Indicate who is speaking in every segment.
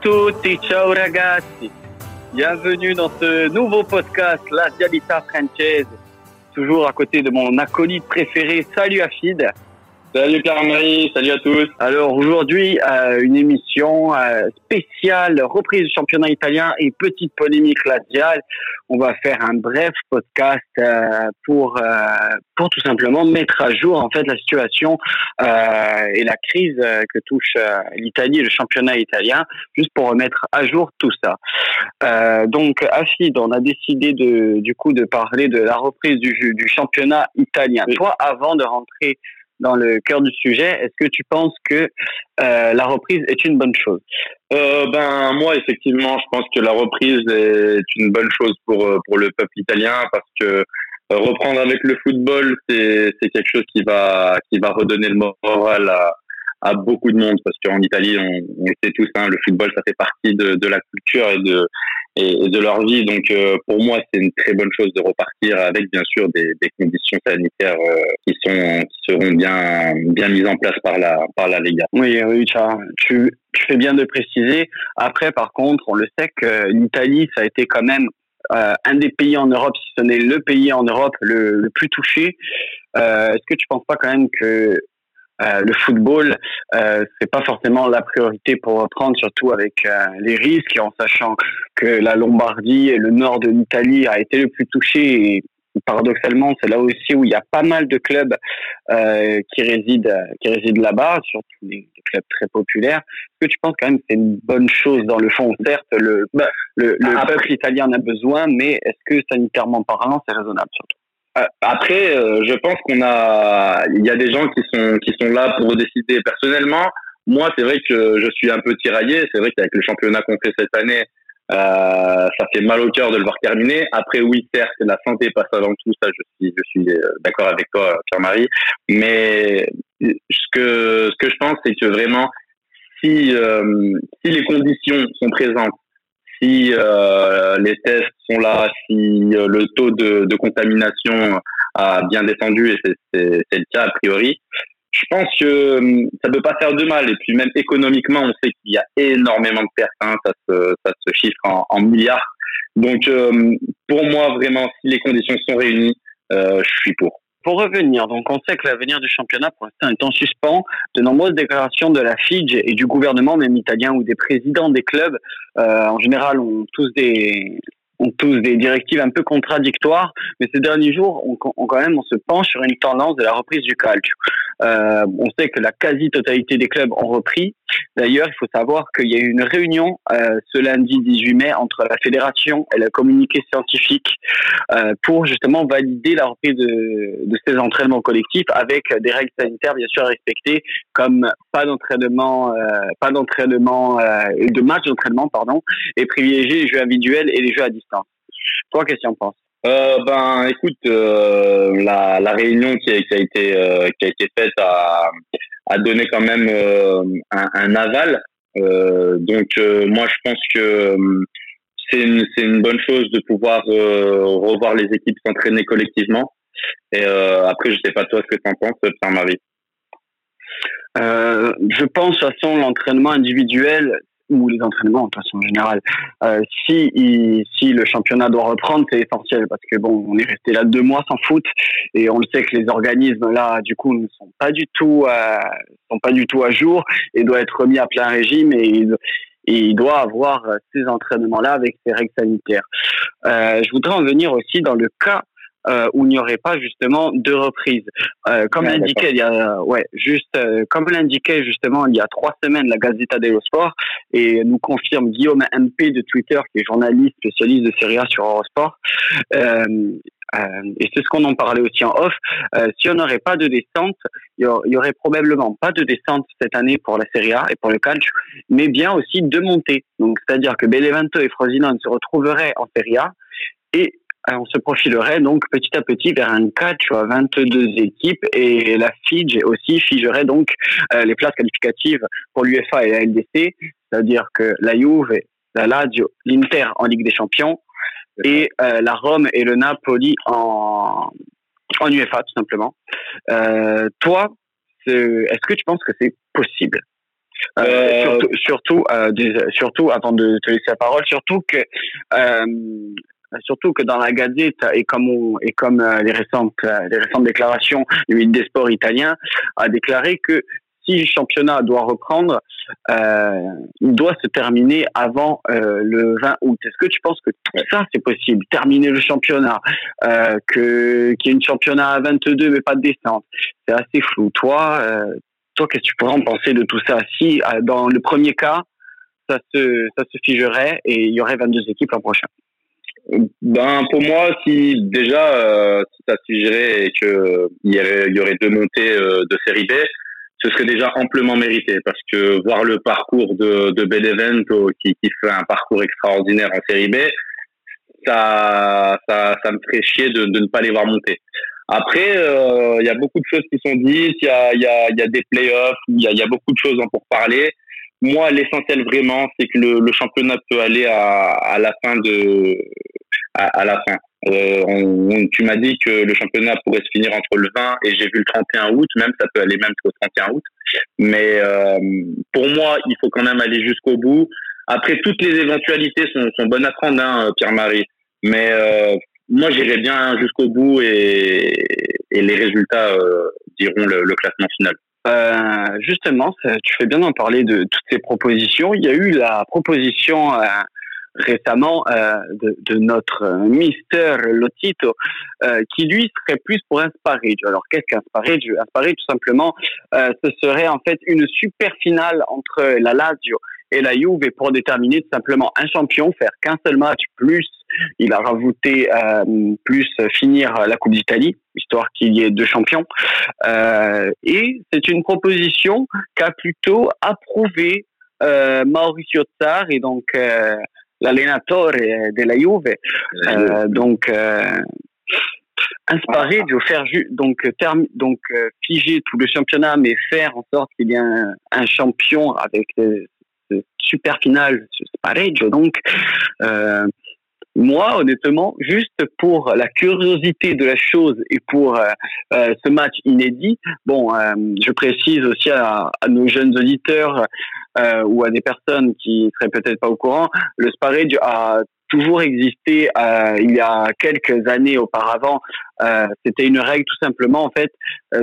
Speaker 1: Tutti, ciao ragazzi. Bienvenue dans ce nouveau podcast, La Dialita Francese. Toujours à côté de mon acolyte préféré. Salut Afid.
Speaker 2: Salut Pierre-Marie, salut à tous.
Speaker 1: Alors aujourd'hui, euh, une émission euh, spéciale, reprise du championnat italien et petite polémique radiale. On va faire un bref podcast euh, pour pour tout simplement mettre à jour en fait la situation et la crise que touche l'Italie et le championnat italien, juste pour remettre à jour tout ça. donc Afid, on a décidé de du coup de parler de la reprise du, du championnat italien. Toi, avant de rentrer dans le cœur du sujet. Est-ce que tu penses que euh, la reprise est une bonne chose?
Speaker 2: Euh, Ben moi, effectivement, je pense que la reprise est une bonne chose pour euh, pour le peuple italien parce que reprendre avec le football, c'est c'est quelque chose qui va qui va redonner le moral à beaucoup de monde parce qu'en Italie, on, on sait tous, hein, le football, ça fait partie de, de la culture et de et, de leur vie. Donc euh, pour moi, c'est une très bonne chose de repartir avec bien sûr des, des conditions sanitaires euh, qui sont qui seront bien bien mises en place par la par la Liga.
Speaker 1: Oui, oui, tu tu fais bien de préciser. Après, par contre, on le sait que l'Italie, ça a été quand même euh, un des pays en Europe, si ce n'est le pays en Europe le, le plus touché. Euh, Est-ce que tu penses pas quand même que euh, le football, euh, c'est pas forcément la priorité pour reprendre, surtout avec euh, les risques, en sachant que la Lombardie et le nord de l'Italie a été le plus touché. Et paradoxalement, c'est là aussi où il y a pas mal de clubs euh, qui résident, qui résident là-bas, surtout des, clubs très populaires. Est-ce que tu penses quand même que c'est une bonne chose dans le fond? Certes, le, bah, le, le peuple italien en a besoin, mais est-ce que sanitairement parlant, c'est raisonnable surtout?
Speaker 2: euh, après, euh, je pense qu'on a, il y a des gens qui sont qui sont là pour décider. Personnellement, moi, c'est vrai que je suis un peu tiraillé. C'est vrai qu'avec le championnat qu'on fait cette année, euh, ça fait mal au cœur de le voir terminer. Après, oui, certes, la santé passe avant tout. Ça, je suis, je suis d'accord avec toi, Pierre-Marie. Mais ce que ce que je pense, c'est que vraiment, si si les conditions sont présentes si euh, les tests sont là, si euh, le taux de, de, contamination a bien descendu, et c'est le cas a priori, je pense que hum, ça ne peut pas faire de mal. Et puis même économiquement, on sait qu'il y a énormément de pertes, hein, ça, se, ça se chiffre en, en milliards. Donc hum, pour moi, vraiment, si les conditions sont réunies, euh, je suis pour
Speaker 1: pour revenir, donc on sait que l'avenir du championnat pour l'instant est en suspens. De nombreuses déclarations de la FIGE et du gouvernement, même italien, ou des présidents des clubs, euh, en général, ont tous des ont tous des directives un peu contradictoires, mais ces derniers jours, on, quand même, on se penche sur une tendance de la reprise du calcio. Euh, on sait que la quasi-totalité des clubs ont repris, D'ailleurs, il faut savoir qu'il y a eu une réunion euh, ce lundi 18 mai entre la fédération et le communiqué scientifique euh, pour justement valider la reprise de, de, ces entraînements collectifs avec des règles sanitaires bien sûr respectées, comme pas d'entraînement, pas d'entraînement de match d'entraînement pardon, et privilégier les jeux individuels et les jeux à distance. Toi, qu'est-ce que tu en penses?
Speaker 2: Euh, ben, écoute, euh, la, la réunion qui a, qui a été euh, qui a été faite a, a donné quand même euh, un, un, aval. Euh, donc, moi, je pense que c'est une c'est une bonne chose de pouvoir revoir les équipes s'entraîner collectivement. Et après, je sais pas toi ce que tu en penses, Pierre-Marie?
Speaker 1: je pense de toute façon l'entraînement individuel ou les entraînements de façon générale. Euh, si si le championnat doit reprendre, c'est essentiel parce que bon, on est resté là deux mois sans foot et on le sait que les organismes là, du coup, ne sont pas du tout à, sont pas du tout à jour et doivent être remis à plein régime et et il doit avoir ces entraînements-là avec ces règles sanitaires. Euh, je voudrais en venir aussi dans le cas euh, où il n'y aurait pas justement de reprise. Euh, comme l'indiquait il y a, ouais, juste euh, comme l'indiquait justement il y a trois semaines la Gazzetta dello Sport et nous confirme Guillaume MP de Twitter qui est journaliste spécialiste de Serie A sur Eurosport. Euh, euh, et c'est ce qu'on en parlait aussi en off. si on n'aurait pas de descente, il y, aurait probablement pas de descente cette année pour la Serie A et pour le calcio, mais bien aussi de montée. Donc, c'est-à-dire que Benevento et Frosinone se retrouveraient en Serie A et euh, on se profilerait donc petit à petit vers un catch à 22 équipes et la FIGE aussi figerait donc euh, les places qualificatives pour l'UFA et la LDC, c'est-à-dire que la Juve, la Lazio, l'Inter en Ligue des Champions et euh, la Rome et le Napoli en, en UEFA tout simplement. toi, est-ce que tu penses que c'est possible? Surtout, surtout, surtout, avant de te laisser la parole, surtout que surtout que dans la Gazette et comme et comme les récentes les récentes déclarations du ministre des Sports italien a déclaré que si le championnat doit reprendre, euh, il doit se terminer avant euh, le 20 août. Est-ce que tu penses que ça c'est possible? Terminer le championnat, euh, qu'il y ait une championnat à 22 mais pas de descente, c'est assez flou. Toi, euh, toi, qu'est-ce que tu pourrais en penser de tout ça? Si euh, dans le premier cas, ça se ça se figerait et il y aurait 22 équipes l'an prochain.
Speaker 2: Ben pour moi, si déjà euh, si ça se figerait et que il y, y aurait deux montées de série B, ce serait déjà amplement mérité parce que voir le parcours de, de Benevento qui, qui fait un parcours extraordinaire en série B, ça, ça, ça me ferait chier de, de ne pas les voir monter. Après, euh, il y a beaucoup de choses qui sont dites, il y a, y, a, y a des playoffs, il y a, y a beaucoup de choses pour parler. Moi, l'essentiel vraiment, c'est que le, le, championnat peut aller à, à la fin de, à, la fin. Euh, tu m'as dit que le championnat pourrait se finir entre le 20 et j'ai vu le 31 août, même ça peut aller même jusqu'au 31 août. Mais euh, pour moi, il faut quand même aller jusqu'au bout. Après, toutes les éventualités sont, sont bonnes à prendre, hein, Pierre-Marie. Mais euh, moi, j'irai bien jusqu'au bout et, les résultats diront le, classement final.
Speaker 1: Justement, tu fais bien d'en parler de toutes ces propositions. Il y a eu la proposition récemment euh, de, de, notre euh, Mister Lotito, euh, qui lui serait plus pour un sparage. Alors qu'est-ce qu'un sparage Un sparage, tout simplement, euh, ce serait en fait une super finale entre la Lazio et la Juve pour déterminer tout simplement un champion, faire qu'un seul match plus il a rajouté euh, plus finir la Coupe d'Italie, histoire qu'il y ait deux champions. Euh, et c'est une proposition qu'a plutôt approuvé euh, Mauricio Tsar et donc l'allenatore de la Juve. Euh, donc, euh, inspiré de faire donc terme, donc euh, figer tout le championnat, mais faire en sorte qu'il y ait un, un champion avec ce super final, ce pareggio. Donc, euh, moi, honnêtement, juste pour la curiosité de la chose et pour euh, euh, ce match inédit, bon, euh, je précise aussi à, à nos jeunes auditeurs euh, ou à des personnes qui seraient peut-être pas au courant, le sparage a toujours existé euh, il y a quelques années auparavant. C'était une règle tout simplement, en fait,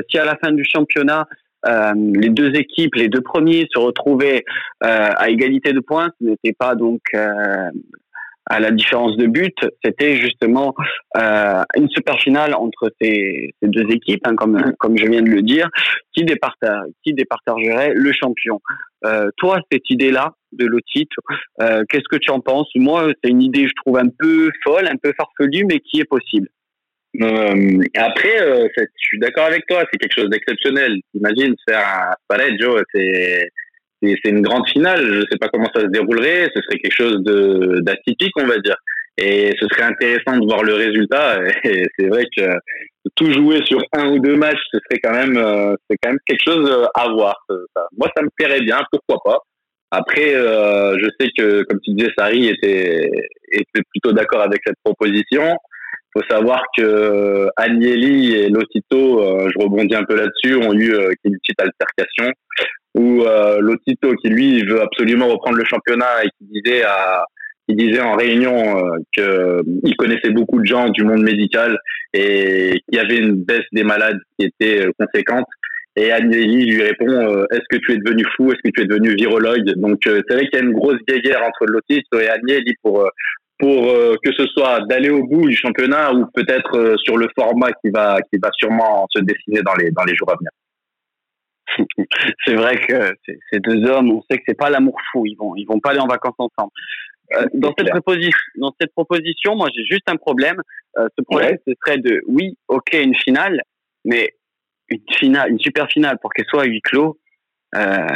Speaker 1: si à la fin du championnat euh, les deux équipes, les deux premiers se retrouvaient euh, à égalité de points. Ce n'était pas donc euh, à la différence de but, c'était justement euh, une super finale entre ces, deux équipes, hein, comme comme je viens de le dire, qui départage, qui départagerait le champion. Euh, toi, cette idée-là de l'OTIT, euh, qu'est-ce que tu en penses? Moi, c'est une idée, je trouve un peu folle, un peu farfelue, mais qui est possible.
Speaker 2: Euh, après, euh, je suis d'accord avec toi, c'est quelque chose d'exceptionnel. Imagine faire un pareggio, c'est c'est une grande finale. Je sais pas comment ça se déroulerait. Ce serait quelque chose de d'atypique, on va dire. Et ce serait intéressant de voir le résultat. Et c'est vrai que tout jouer sur un ou deux matchs, ce serait quand même, euh, c'est quand même quelque chose à voir. Moi, ça me plairait bien. Pourquoi pas? Après, euh, je sais que, comme tu disais, Sari était était plutôt d'accord avec cette proposition. Il faut savoir que Agnelli et Lotito, euh, je rebondis un peu là-dessus, ont eu une petite altercation où euh, Lotito qui lui veut absolument reprendre le championnat et qui disait à il disait en réunion euh, que il connaissait beaucoup de gens du monde médical et qu'il y avait une baisse des malades qui était euh, conséquente. Et Agnelli lui répond euh, Est-ce que tu es devenu fou? Est-ce que tu es devenu virologue? Donc euh, c'est vrai qu'il y a une grosse guerre entre Lotito et Agnelli pour pour que ce soit d'aller au bout du championnat ou peut-être sur le format qui va qui va sûrement se dessiner dans les dans les jours à venir.
Speaker 1: c'est vrai que ces deux hommes, on sait que c'est pas l'amour fou. Ils vont, ils vont pas aller en vacances ensemble. Euh, dans cette proposition, dans cette proposition, moi j'ai juste un problème. Euh, ce problème, ouais. ce serait de, oui, ok, une finale, mais une finale, une super finale pour qu'elle soit à huis clos, euh,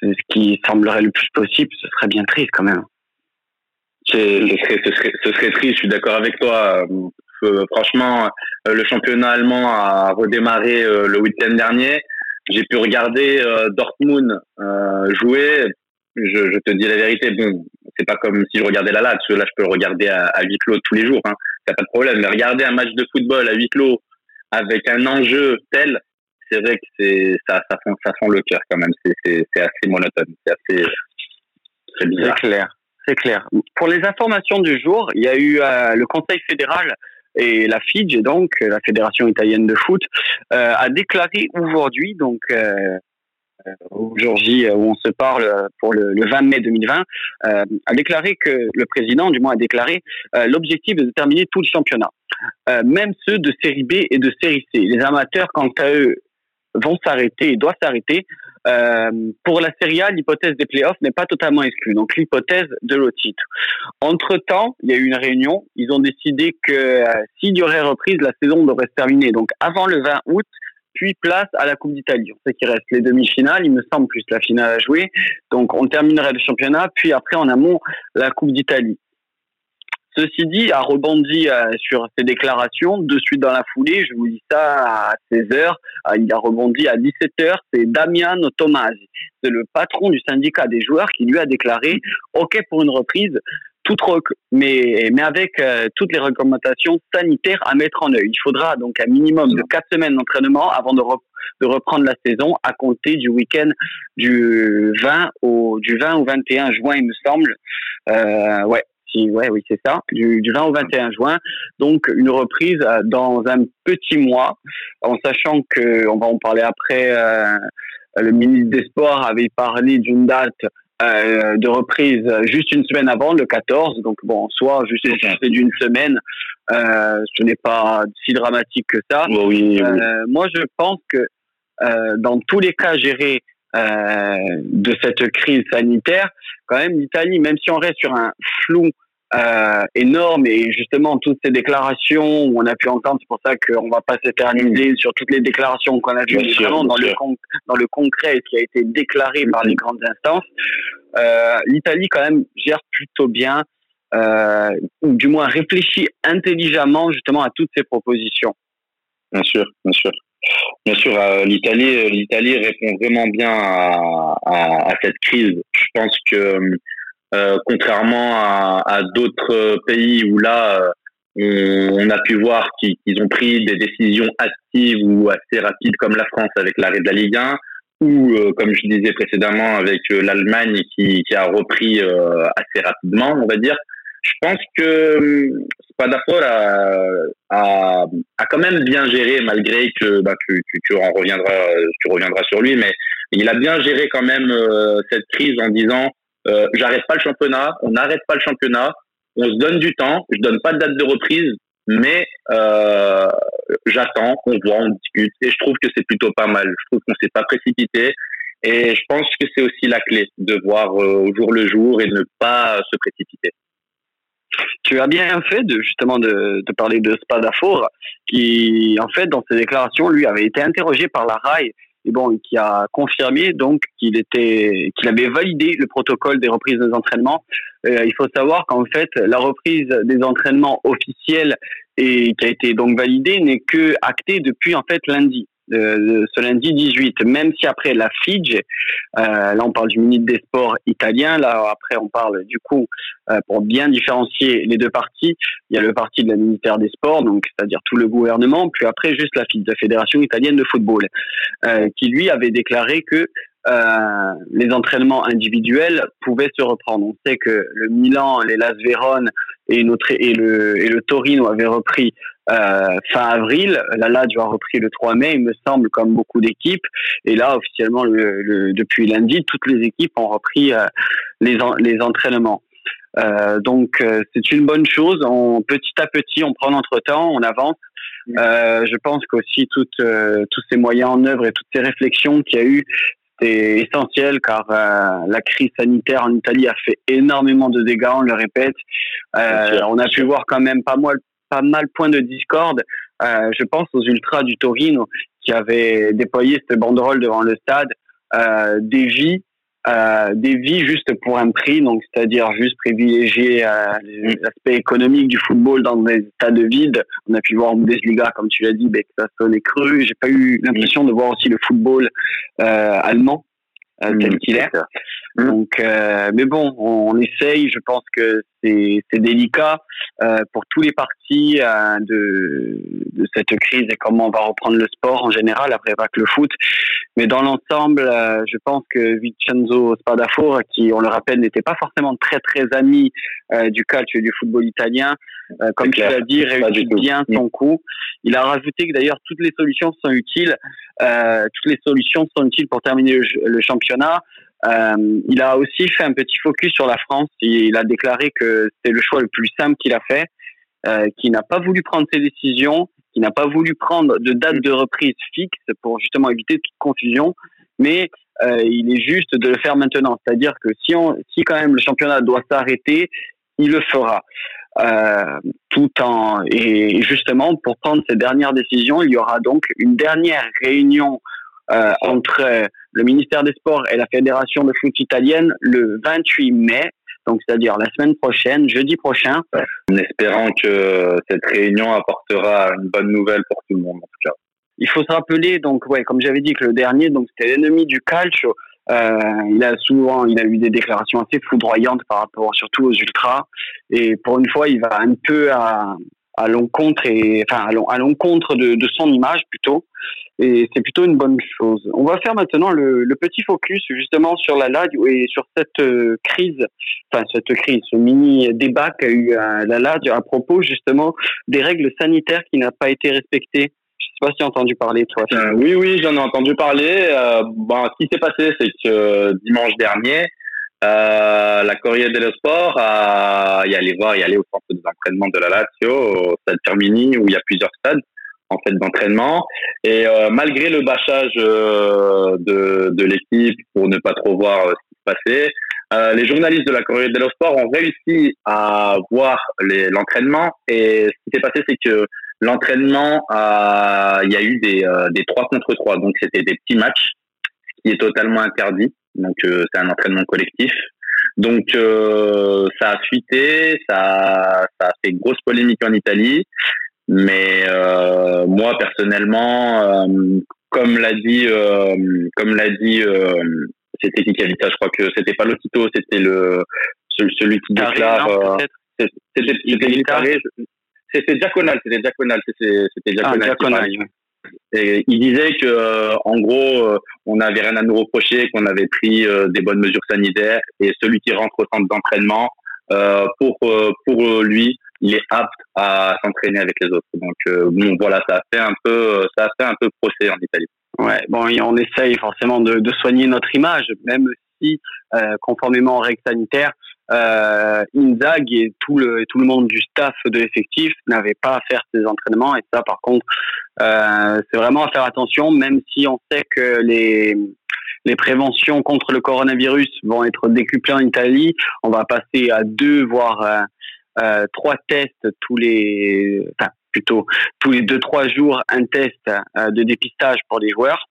Speaker 1: ce qui semblerait le plus possible, ce serait bien triste quand même.
Speaker 2: Ce serait, ce serait, ce serait triste. Je suis d'accord avec toi. Euh, franchement, euh, le championnat allemand a redémarré euh, le week-end dernier. J'ai pu regarder euh, Dortmund euh, jouer. Je, je, te dis la vérité, bon, c'est pas comme si je regardais la Lazio. Là, je peux le regarder à, à huis clos tous les jours. Hein. A pas de problème. Mais regarder un match de football à huis clos avec un enjeu tel, c'est vrai que c'est ça, ça, sent, ça le cœur quand même. C'est assez monotone, c'est assez
Speaker 1: C'est clair, c'est clair. Pour les informations du jour, il y a eu euh, le Conseil fédéral et la FIGE, donc la Fédération italienne de foot, euh, a déclaré aujourd'hui, donc euh, aujourd'hui où on se parle pour le, 20 mai 2020, a déclaré que le président, du moins, a déclaré l'objectif de terminer tout le championnat. Euh, même ceux de série B et de série C. Les amateurs, quant à eux, vont s'arrêter et doivent s'arrêter. Euh, pour la Série A, l'hypothèse des playoffs n'est pas totalement exclue, donc l'hypothèse de titre. Entre-temps, il y a eu une réunion, ils ont décidé que euh, s'il y aurait reprise, la saison devrait se terminer, donc avant le 20 août, puis place à la Coupe d'Italie. On sait qu'il reste les demi-finales, il me semble, plus la finale à jouer. Donc on terminerait le championnat, puis après en amont, la Coupe d'Italie. Ceci dit, a rebondi euh, sur ses déclarations de suite dans la foulée. Je vous dis ça à 16 h euh, il a rebondi à 17 h C'est Damiano Tomasi, c'est le patron du syndicat des joueurs qui lui a déclaré OK pour une reprise, mais mais avec euh, toutes les recommandations sanitaires à mettre en œuvre. Il faudra donc un minimum de quatre semaines d'entraînement avant de, reprendre la saison à compter du week-end du 20 au du 20 au 21 juin, il me semble. Ouais, ouais, oui, c'est ça, du, du 20 au 21 juin. Donc, une reprise euh, dans un petit mois, en sachant que, on va en parler après, euh, le ministre des Sports avait parlé d'une date euh, de reprise juste une semaine avant, le 14. Donc, bon, soit juste d'une semaine, euh, ce n'est pas si dramatique que ça.
Speaker 2: oui, oui.
Speaker 1: moi, je pense que dans tous les cas gérés de cette crise sanitaire, quand même l'Italie, même si on reste sur un flou euh, énorme et justement toutes ces déclarations où on a pu entendre, c'est pour ça qu'on va pas s'éterniser sur toutes les déclarations qu'on a vues, vraiment dans le, dans le concret qui a été déclaré par les grandes instances. Euh, L'Italie quand même gère plutôt bien, euh, ou du moins réfléchit intelligemment justement à toutes ces propositions.
Speaker 2: Bien sûr, bien sûr. Bien sûr, euh, l'Italie, l'Italie répond vraiment bien à, à, à, cette crise. Je pense que euh, contrairement à, à d'autres pays où là, euh, on, on, a pu voir qu'ils ont pris des décisions actives ou assez rapides comme la France avec l'arrêt de la Ligue 1 ou euh, comme je disais précédemment avec l'Allemagne qui, qui, a repris assez rapidement, on va dire. Je pense que Spadafora a, a, a, quand même bien géré malgré que bah, tu, tu, tu, en reviendras, tu reviendras sur lui, mais il a bien géré quand même cette crise en disant euh, j'arrête pas le championnat, on n'arrête pas le championnat, on se donne du temps, je donne pas de date de reprise, mais euh, j'attends, on voit, on discute, et je trouve que c'est plutôt pas mal. Je trouve qu'on s'est pas précipité, et je pense que c'est aussi la clé de voir euh, au jour le jour et ne pas se précipiter.
Speaker 1: Tu as bien fait de justement de, parler de Spadafor, qui en fait dans ses déclarations lui avait été interrogé par la RAI et bon, qui a confirmé donc qu'il était, qu'il avait validé le protocole des reprises des entraînements. Euh, il faut savoir qu'en fait, la reprise des entraînements officiels et qui a été donc validée n'est que actée depuis en fait lundi ce lundi 18, même si après la FIGE, euh, là on parle du ministre des Sports italien, là après on parle du coup, euh, pour bien différencier les deux parties, il y a le parti de la ministère des Sports, donc c'est-à-dire tout le gouvernement, puis après juste la la Fédération italienne de football, euh, qui lui avait déclaré que euh, les entraînements individuels pouvaient se reprendre. On sait que le Milan, les Las Vérone et le Torino avaient repris euh, fin avril. La Lazio a repris le 3 mai, il me semble, comme beaucoup d'équipes. Et là, officiellement, le, depuis lundi, toutes les équipes ont repris euh, les, les entraînements. Euh, donc euh, c'est une bonne chose. On, petit à petit, on prend notre temps, on avance. Euh, je pense qu'aussi toutes, tous ces moyens en œuvre et toutes ces réflexions qu'il y a eu, c'est essentiel car la crise sanitaire en Italie a fait énormément de dégâts, on le répète. on a pu voir quand même pas mal, pas mal point de discorde. Euh, je pense aux ultras du Torino qui avaient déployé cette banderole devant le stade, euh, des vies, euh, des vies juste pour un prix, donc c'est-à-dire juste privilégier l'aspect économique du football dans des stades vides. On a pu voir en Bundesliga, comme tu l'as dit, ben, que ça sonnait cru. J'ai pas eu l'impression de voir aussi le football allemand tel qu'il est. Donc, euh, mais bon, on, essaye. Je pense que c'est délicat euh, pour tous les partis euh, de, de cette crise et comment on va reprendre le sport en général après pas que le foot. Mais dans l'ensemble, euh, je pense que Vincenzo Spadafora, qui on le rappelle n'était pas forcément très très ami euh, du calcio et du football italien, comme tu l'as dit, réussit bien son coup. Il a rajouté que d'ailleurs toutes les solutions sont utiles. toutes les solutions sont utiles pour terminer le championnat. Euh, il a aussi fait un petit focus sur la France. Il a déclaré que c'était le choix le plus simple qu'il a fait, euh, qu'il n'a pas voulu prendre ses décisions, qu'il n'a pas voulu prendre de date de reprise fixe pour justement éviter toute confusion, mais euh, il est juste de le faire maintenant. C'est-à-dire que si, on, si quand même le championnat doit s'arrêter, il le fera. Tout en et justement pour prendre ces dernières décisions, il y aura donc une dernière réunion euh, entre le ministère des Sports et la Fédération de foot italienne le 28 mai, donc c'est-à-dire la semaine prochaine, jeudi prochain.
Speaker 2: En espérant que cette réunion apportera une bonne nouvelle pour tout le monde en tout cas.
Speaker 1: Il faut se rappeler, donc ouais, comme j'avais dit que le dernier, donc c'était l'ennemi du calcio. Euh, il a souvent, il a eu des déclarations assez foudroyantes par rapport surtout aux ultras. Et pour une fois, il va un peu à, à l'encontre et enfin à l'encontre de, de, son image plutôt et c'est plutôt une bonne chose. On va faire maintenant le, le, petit focus justement sur la LAD et sur cette euh, crise, enfin cette crise, ce mini débat qu'a eu euh, la LAD à propos justement des règles sanitaires qui n'ont pas été respectées. Je sais pas si tu as entendu parler toi.
Speaker 2: Euh, oui oui, j'en ai entendu parler. bon, ce qui s'est passé, c'est que dimanche dernier, euh, la Corriere dello Sport a y aller voir, y aller au centre d'entraînement de la Lazio, au stade Termini, où il y a plusieurs stades en fait d'entraînement. Et euh, malgré le bâchage euh, de, de l'équipe pour ne pas trop voir ce qui se passait, les journalistes de la Corriere dello Sport ont réussi à voir l'entraînement. Et ce qui s'est passé, c'est que l'entraînement, il y a eu des, des 3 contre 3. Donc c'était des petits matchs, ce qui est totalement interdit. Donc euh, c'est un entraînement collectif. Donc euh, ça a fuité, ça, ça a fait grosse polémique en Italie. Mais euh, moi personnellement, comme l'a dit, comme l'a dit, c'était qui je crois que c'était pas Lotito, c'était le celui qui déclare. C'était c'était diaconal, c'était diaconal, c'était diaconal. Et il disait que, euh, en gros, euh, on n'avait rien à nous reprocher, qu'on avait pris euh, des bonnes mesures sanitaires, et celui qui rentre au centre d'entraînement, pour pour lui, il est apte à s'entraîner avec les autres. Donc bon, voilà, ça a fait un peu, ça a fait un peu procès en Italie.
Speaker 1: Ouais, bon, on essaye forcément de, de soigner notre image, même si, conformément aux règles sanitaires, euh, Inzag et tout le, tout le monde du staff de l'effectif n'avaient pas à faire ces entraînements. Et ça, par contre, euh, c'est vraiment à faire attention, même si on sait que les, les préventions contre le coronavirus vont être décuplées en Italie. On va passer à deux, voire euh, euh trois tests tous les, enfin, plutôt tous les deux trois jours, un test euh, de dépistage pour les joueurs.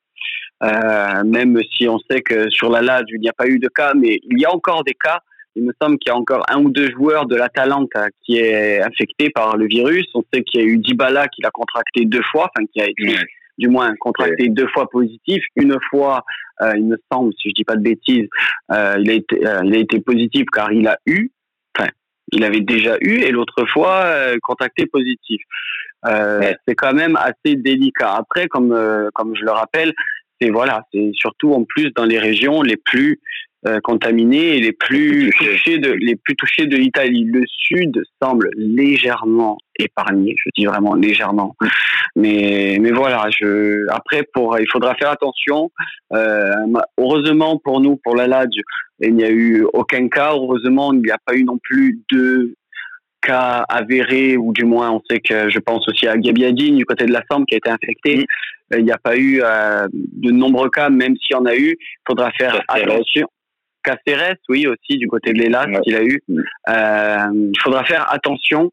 Speaker 1: Euh, même si on sait que sur la LAD, il n'y a pas eu de cas, mais il y a encore des cas il me semble qu'il y a encore un ou deux joueurs de l'Atalanta qui est infecté par le virus. On sait qu'il y a eu Dybala qui l'a contracté deux fois, enfin qui a été du moins contracté deux fois positif. Une fois, euh, il me semble, si je dis pas de bêtises, euh, il a été, euh, il a été positif car il a eu, enfin, il avait déjà eu, et l'autre fois contacté positif. C'est quand même assez délicat. Après, comme comme je le rappelle, c'est voilà, c'est surtout en plus dans les régions les plus euh, contaminés et les plus touchés de les plus touchés de l'Italie. Le sud semble légèrement épargné, je dis vraiment légèrement. Mais mais voilà, je après pour il faudra faire attention. Euh, heureusement pour nous pour la Lazio, il n'y a eu aucun cas. Heureusement, il n'y a pas eu non plus de cas avérés ou du moins on sait que je pense aussi à Gabiadine du côté de la Sambre qui a été infecté. Il n'y a pas eu euh, de nombreux cas, même s'il y en a eu. Il faudra faire attention. Caceres, oui, aussi, du côté de l'Elas qu'il a eu. Euh, il faudra faire attention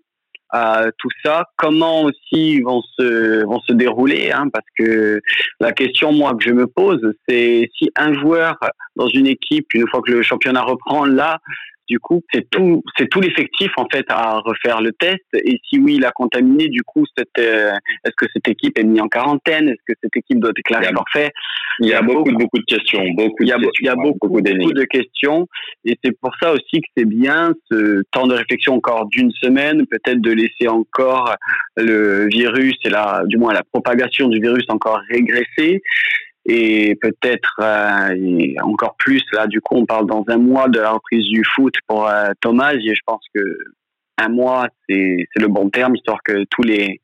Speaker 1: à tout ça, comment aussi vont se vont se dérouler, hein, parce que la question moi que je me pose, c'est si un joueur dans une équipe, une fois que le championnat reprend là, du coup, c'est tout, c'est tout l'effectif en fait à refaire le test. Et si oui, il a contaminé, du coup, euh, est-ce que cette équipe est mise en quarantaine? Est-ce que cette équipe doit déclarer forfait
Speaker 2: Il y a beaucoup, beaucoup de questions, beaucoup.
Speaker 1: Il y
Speaker 2: a,
Speaker 1: il y a beaucoup, beaucoup, de questions, et c'est pour ça aussi que c'est bien ce temps de réflexion encore d'une semaine, peut-être de laisser encore le virus et la, du moins la propagation du virus encore régresser et peut-être euh, encore plus là du coup on parle dans un mois de la reprise du foot pour euh, Thomas. Et je pense que un mois c'est le bon terme histoire que tous les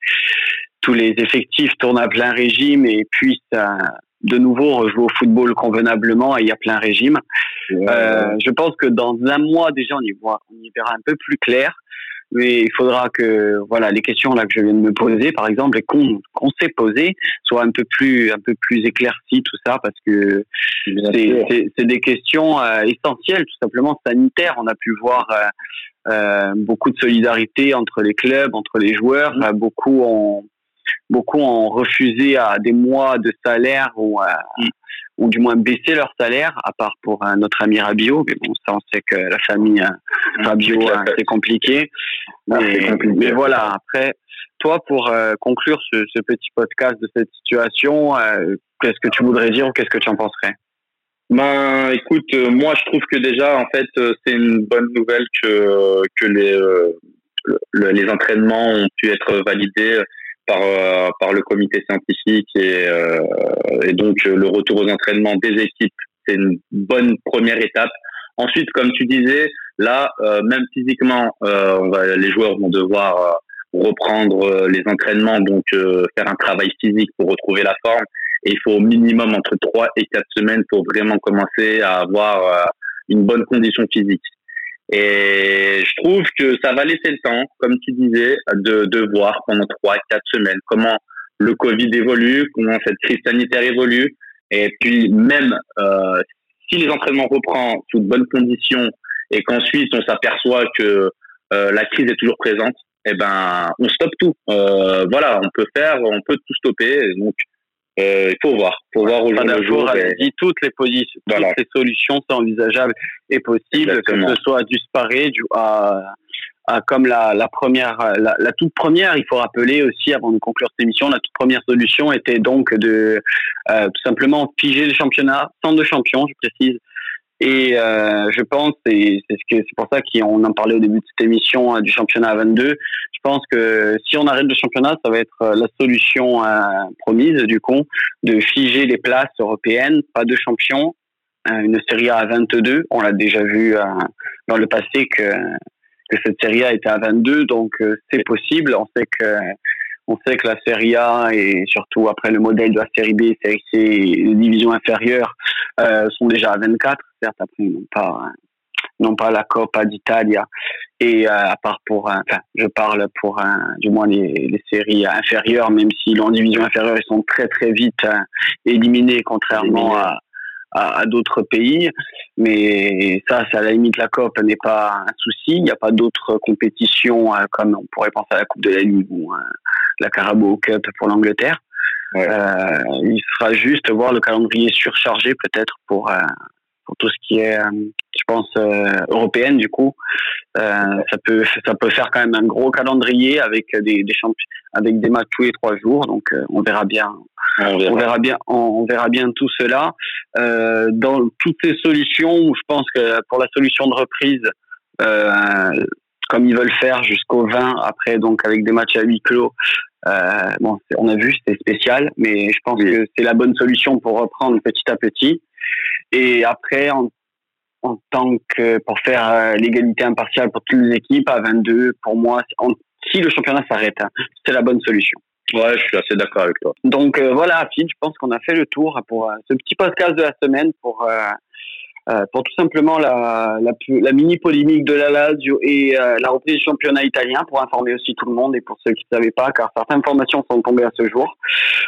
Speaker 1: tous les effectifs tournent à plein régime et puissent euh, de nouveau rejouer au football convenablement et il y a plein régime. je pense que dans un mois déjà on y voit on y verra un peu plus clair mais il faudra que voilà les questions là que je viens de me poser par exemple et qu'on qu'on s'est posé soient un peu plus un peu plus éclaircies tout ça parce que c'est c'est des questions euh, essentielles tout simplement sanitaires. On a pu voir euh, euh beaucoup de solidarité entre les clubs entre les joueurs. Mmh. beaucoup ont beaucoup ont refusé à des mois de salaire ou mmh ou du moins baisser leur salaire, à part pour notre ami Rabio. Mais bon, ça, on sait que la famille euh, Rabio, euh, c'est compliqué. Ah, mais, voilà, après, toi, pour euh, conclure ce, ce, petit podcast de cette situation, qu'est-ce que tu voudrais dire ou qu'est-ce que tu en penserais?
Speaker 2: Ben, écoute, moi, je trouve que déjà, en fait, c'est une bonne nouvelle que que les les entraînements ont pu être validés par, euh, par le comité scientifique et, euh, et donc euh, le retour aux entraînements des équipes, c'est une bonne première étape. Ensuite, comme tu disais, là, même physiquement, on va, les joueurs vont devoir reprendre les entraînements, donc faire un travail physique pour retrouver la forme. Et il faut au minimum entre 3 et 4 semaines pour vraiment commencer à avoir une bonne condition physique. Et je trouve que ça va laisser le temps, comme tu disais, de, de voir pendant trois, quatre semaines comment le Covid évolue, comment cette crise sanitaire évolue. Et puis même euh, si les entraînements reprennent sous de bonnes conditions et qu'ensuite on s'aperçoit que euh, la crise est toujours présente, eh ben on stoppe tout. Euh, voilà, on peut faire, on peut tout stopper. Donc euh, il faut voir, faut voir au jour le jour.
Speaker 1: dit toutes les positions, toutes les solutions sont envisageables et possibles, que ce soit du sparé, du à, à comme la, la première, la, la, toute première, il faut rappeler aussi avant de conclure cette émission, la toute première solution était donc de euh, tout simplement figer le championnat sans de champions, je précise, et euh, je pense, et c'est c'est pour ça qu'on en parlait au début de cette émission euh, du championnat à 22. Je pense que si on arrête le championnat, ça va être euh, la solution promise du coup de figer les places européennes, pas de champions, une série A à 22. On l'a déjà vu dans le passé que que cette série A était à 22, donc c'est possible. On sait que on sait que la Serie A et surtout après le modèle de la Série B, Série C, les divisions inférieures euh, sont déjà à 24. Certes, après non pas non pas la Coppa d'Italia et euh, à part pour enfin je parle pour du moins les, les, séries inférieures même si en division inférieure ils sont très très vite euh, éliminés contrairement à à, d'autres pays. Mais ça, ça à la limite, la COP n'est pas un souci. Il n'y a pas d'autres compétitions euh, comme on pourrait penser à la Coupe de la Ligue ou euh, la Carabao Cup pour l'Angleterre. Euh, il sera juste voir le calendrier surchargé peut-être pour pour tout ce qui est, euh, je pense, euh, européenne du coup. Euh, ça peut ça peut faire quand même un gros calendrier avec des, des avec des matchs tous les trois jours. Donc on verra bien. On verra, bien, on, verra bien tout cela. dans toutes ces solutions, je pense que pour la solution de reprise, comme ils veulent faire jusqu'au 20, après donc avec des matchs à huis clos, bon, on a vu, c'était spécial, mais je pense que c'est la bonne solution pour reprendre petit à petit. Et après, en, en tant que pour faire euh, l'égalité impartiale pour toutes les équipes à 22, pour moi, si le championnat s'arrête, hein, c'est la bonne solution.
Speaker 2: Ouais, je suis assez d'accord avec toi.
Speaker 1: Donc euh, voilà, Phil, je pense qu'on a fait le tour pour euh, ce petit podcast de la semaine pour euh, pour tout simplement la, la, la, mini polémique de la Lazio et euh, la reprise du championnat italien pour informer aussi tout le monde et pour ceux qui ne savaient pas car certaines informations sont tombées à ce jour.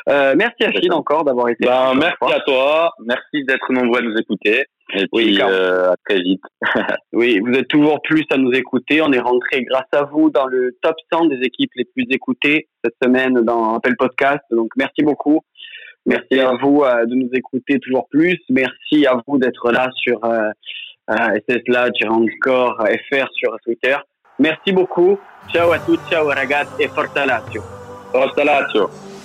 Speaker 1: Euh, merci à Phil encore d'avoir été
Speaker 2: ben, Merci à toi, merci d'être nombreux à nous écouter. Et puis euh, à très vite.
Speaker 1: oui, vous êtes toujours plus à nous écouter. On est rentré grâce à vous dans le top 100 des équipes les plus écoutées cette semaine dans Appel Podcast. Donc merci beaucoup. Merci à vous euh, de nous écouter toujours plus. Merci à vous d'être là sur euh, là, tu encore FR sur Twitter. Merci beaucoup. Ciao à tous, ciao ragazzi et forza Lazio.
Speaker 2: Forza Lazio.